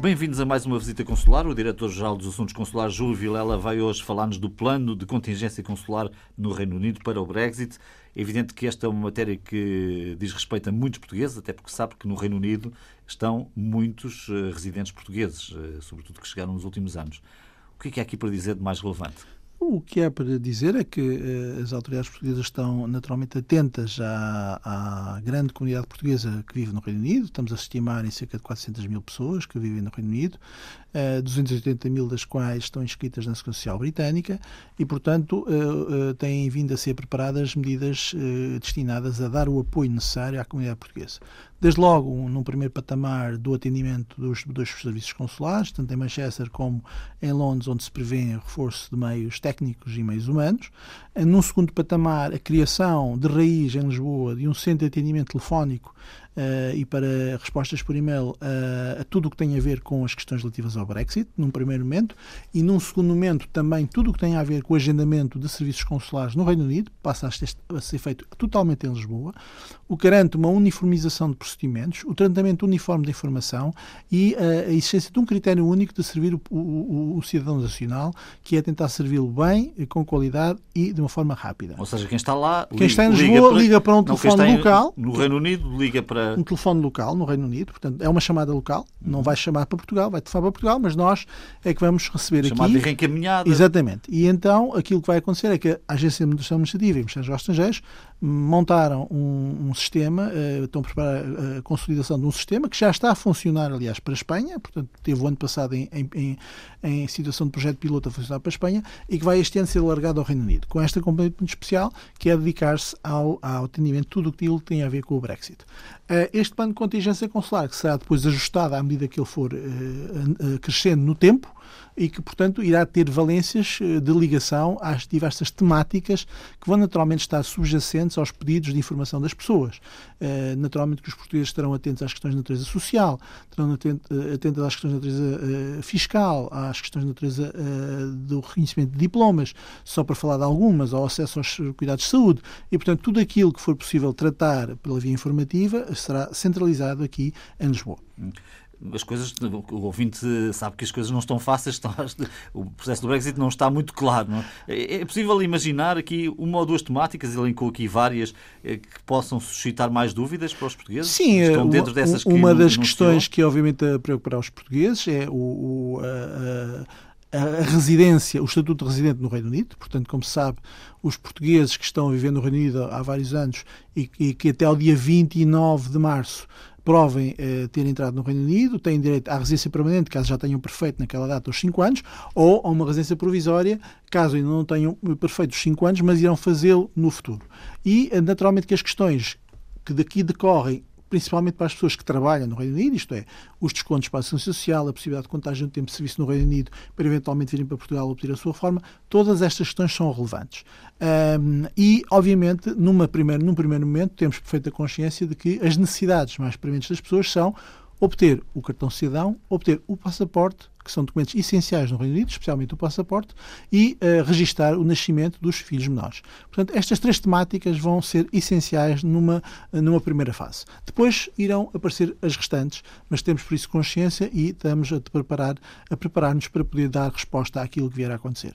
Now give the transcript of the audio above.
Bem-vindos a mais uma visita consular. O Diretor-Geral dos Assuntos Consulares, Júlio Vilela, vai hoje falar-nos do plano de contingência consular no Reino Unido para o Brexit. É evidente que esta é uma matéria que diz respeito a muitos portugueses, até porque sabe que no Reino Unido estão muitos uh, residentes portugueses, uh, sobretudo que chegaram nos últimos anos. O que é que há aqui para dizer de mais relevante? O que é para dizer é que uh, as autoridades portuguesas estão naturalmente atentas à, à, grande comunidade portuguesa que vive no Reino Unido. Estamos a estimar em cerca de 400 mil pessoas que vivem no Reino Unido, uh, 280 mil das quais estão inscritas na Segurança Social Britânica e, portanto, uh, têm vindo a ser preparadas medidas destinadas a dar o apoio necessário à comunidade portuguesa desde logo num primeiro patamar do atendimento dos dois serviços consulares, tanto em Manchester como em Londres, onde se prevê reforço de meios técnicos e meios humanos. Num segundo patamar, a criação de raiz em Lisboa de um centro de atendimento telefónico uh, e para respostas por e-mail uh, a tudo o que tem a ver com as questões relativas ao Brexit, num primeiro momento, e num segundo momento também tudo o que tem a ver com o agendamento de serviços consulares no Reino Unido, passa a, ser feito totalmente em Lisboa, o que garante uma uniformização de procedimentos, o tratamento uniforme de informação e uh, a existência de um critério único de servir o, o, o cidadão nacional, que é tentar servi-lo bem, com qualidade e de uma forma rápida. Ou seja, quem está lá. Quem está em Lisboa liga para, liga para um telefone local. No Reino Unido liga para um telefone local no Reino Unido, portanto, é uma chamada local, não vai chamar para Portugal, vai telefonar para Portugal, mas nós é que vamos receber chamada aqui. Chamada reencaminhada. Exatamente. E então aquilo que vai acontecer é que a Agência de Administração Administrativa e Mexer aos Estrangeiros montaram um, um sistema, uh, estão a preparar a consolidação de um sistema que já está a funcionar, aliás, para a Espanha, portanto, teve o ano passado em, em, em situação de projeto piloto a funcionar para a Espanha e que vai este ano ser alargado ao Reino Unido, com esta componente muito especial, que é dedicar-se ao, ao atendimento de tudo o que tem a ver com o Brexit. Uh, este plano de contingência consular, que será depois ajustado à medida que ele for uh, crescendo no tempo, e que, portanto, irá ter valências eh, de ligação às diversas temáticas que vão naturalmente estar subjacentes aos pedidos de informação das pessoas. Eh, naturalmente que os portugueses estarão atentos às questões de natureza social, estarão eh, atentos às questões de natureza fiscal, às questões de natureza do reconhecimento de diplomas, só para falar de algumas, ao acesso aos cuidados de saúde. E, portanto, tudo aquilo que for possível tratar pela via informativa será centralizado aqui em Lisboa. As coisas, o ouvinte sabe que as coisas não estão fáceis, estão, o processo do Brexit não está muito claro. É? é? é? possível imaginar aqui uma ou duas temáticas, elencou aqui várias, eh, que possam suscitar mais dúvidas para os portugueses? Sim, estão dentro uma, dessas que uma das questões que obviamente a preocupar os portugueses é o, o a, a, a, residência, o estatuto de residente no Reino Unido. Portanto, como se sabe, os portugueses que estão vivendo no Reino Unido há vários anos e, e que até ao dia 29 de março provem eh, ter entrado no Reino Unido, têm direito à residência permanente, caso já tenham perfeito naquela data os 5 anos, ou a uma residência provisória, caso ainda não tenham perfeito os 5 anos, mas irão fazê-lo no futuro. E, eh, naturalmente, que as questões que daqui decorrem principalmente para as pessoas que trabalham no Reino Unido, isto é, os descontos para a Segurança Social, a possibilidade de contagem de tempo de serviço no Reino Unido para eventualmente virem para Portugal obter a sua reforma, todas estas questões são relevantes. Um, e, obviamente, numa primeira, num primeiro momento, temos perfeita consciência de que as necessidades mais prementes das pessoas são obter o cartão cidadão, obter o passaporte, que são documentos essenciais no Reino Unido, especialmente o passaporte, e uh, registar o nascimento dos filhos menores. Portanto, estas três temáticas vão ser essenciais numa, numa primeira fase. Depois irão aparecer as restantes, mas temos por isso consciência e estamos a preparar a preparar-nos para poder dar resposta àquilo que vier a acontecer.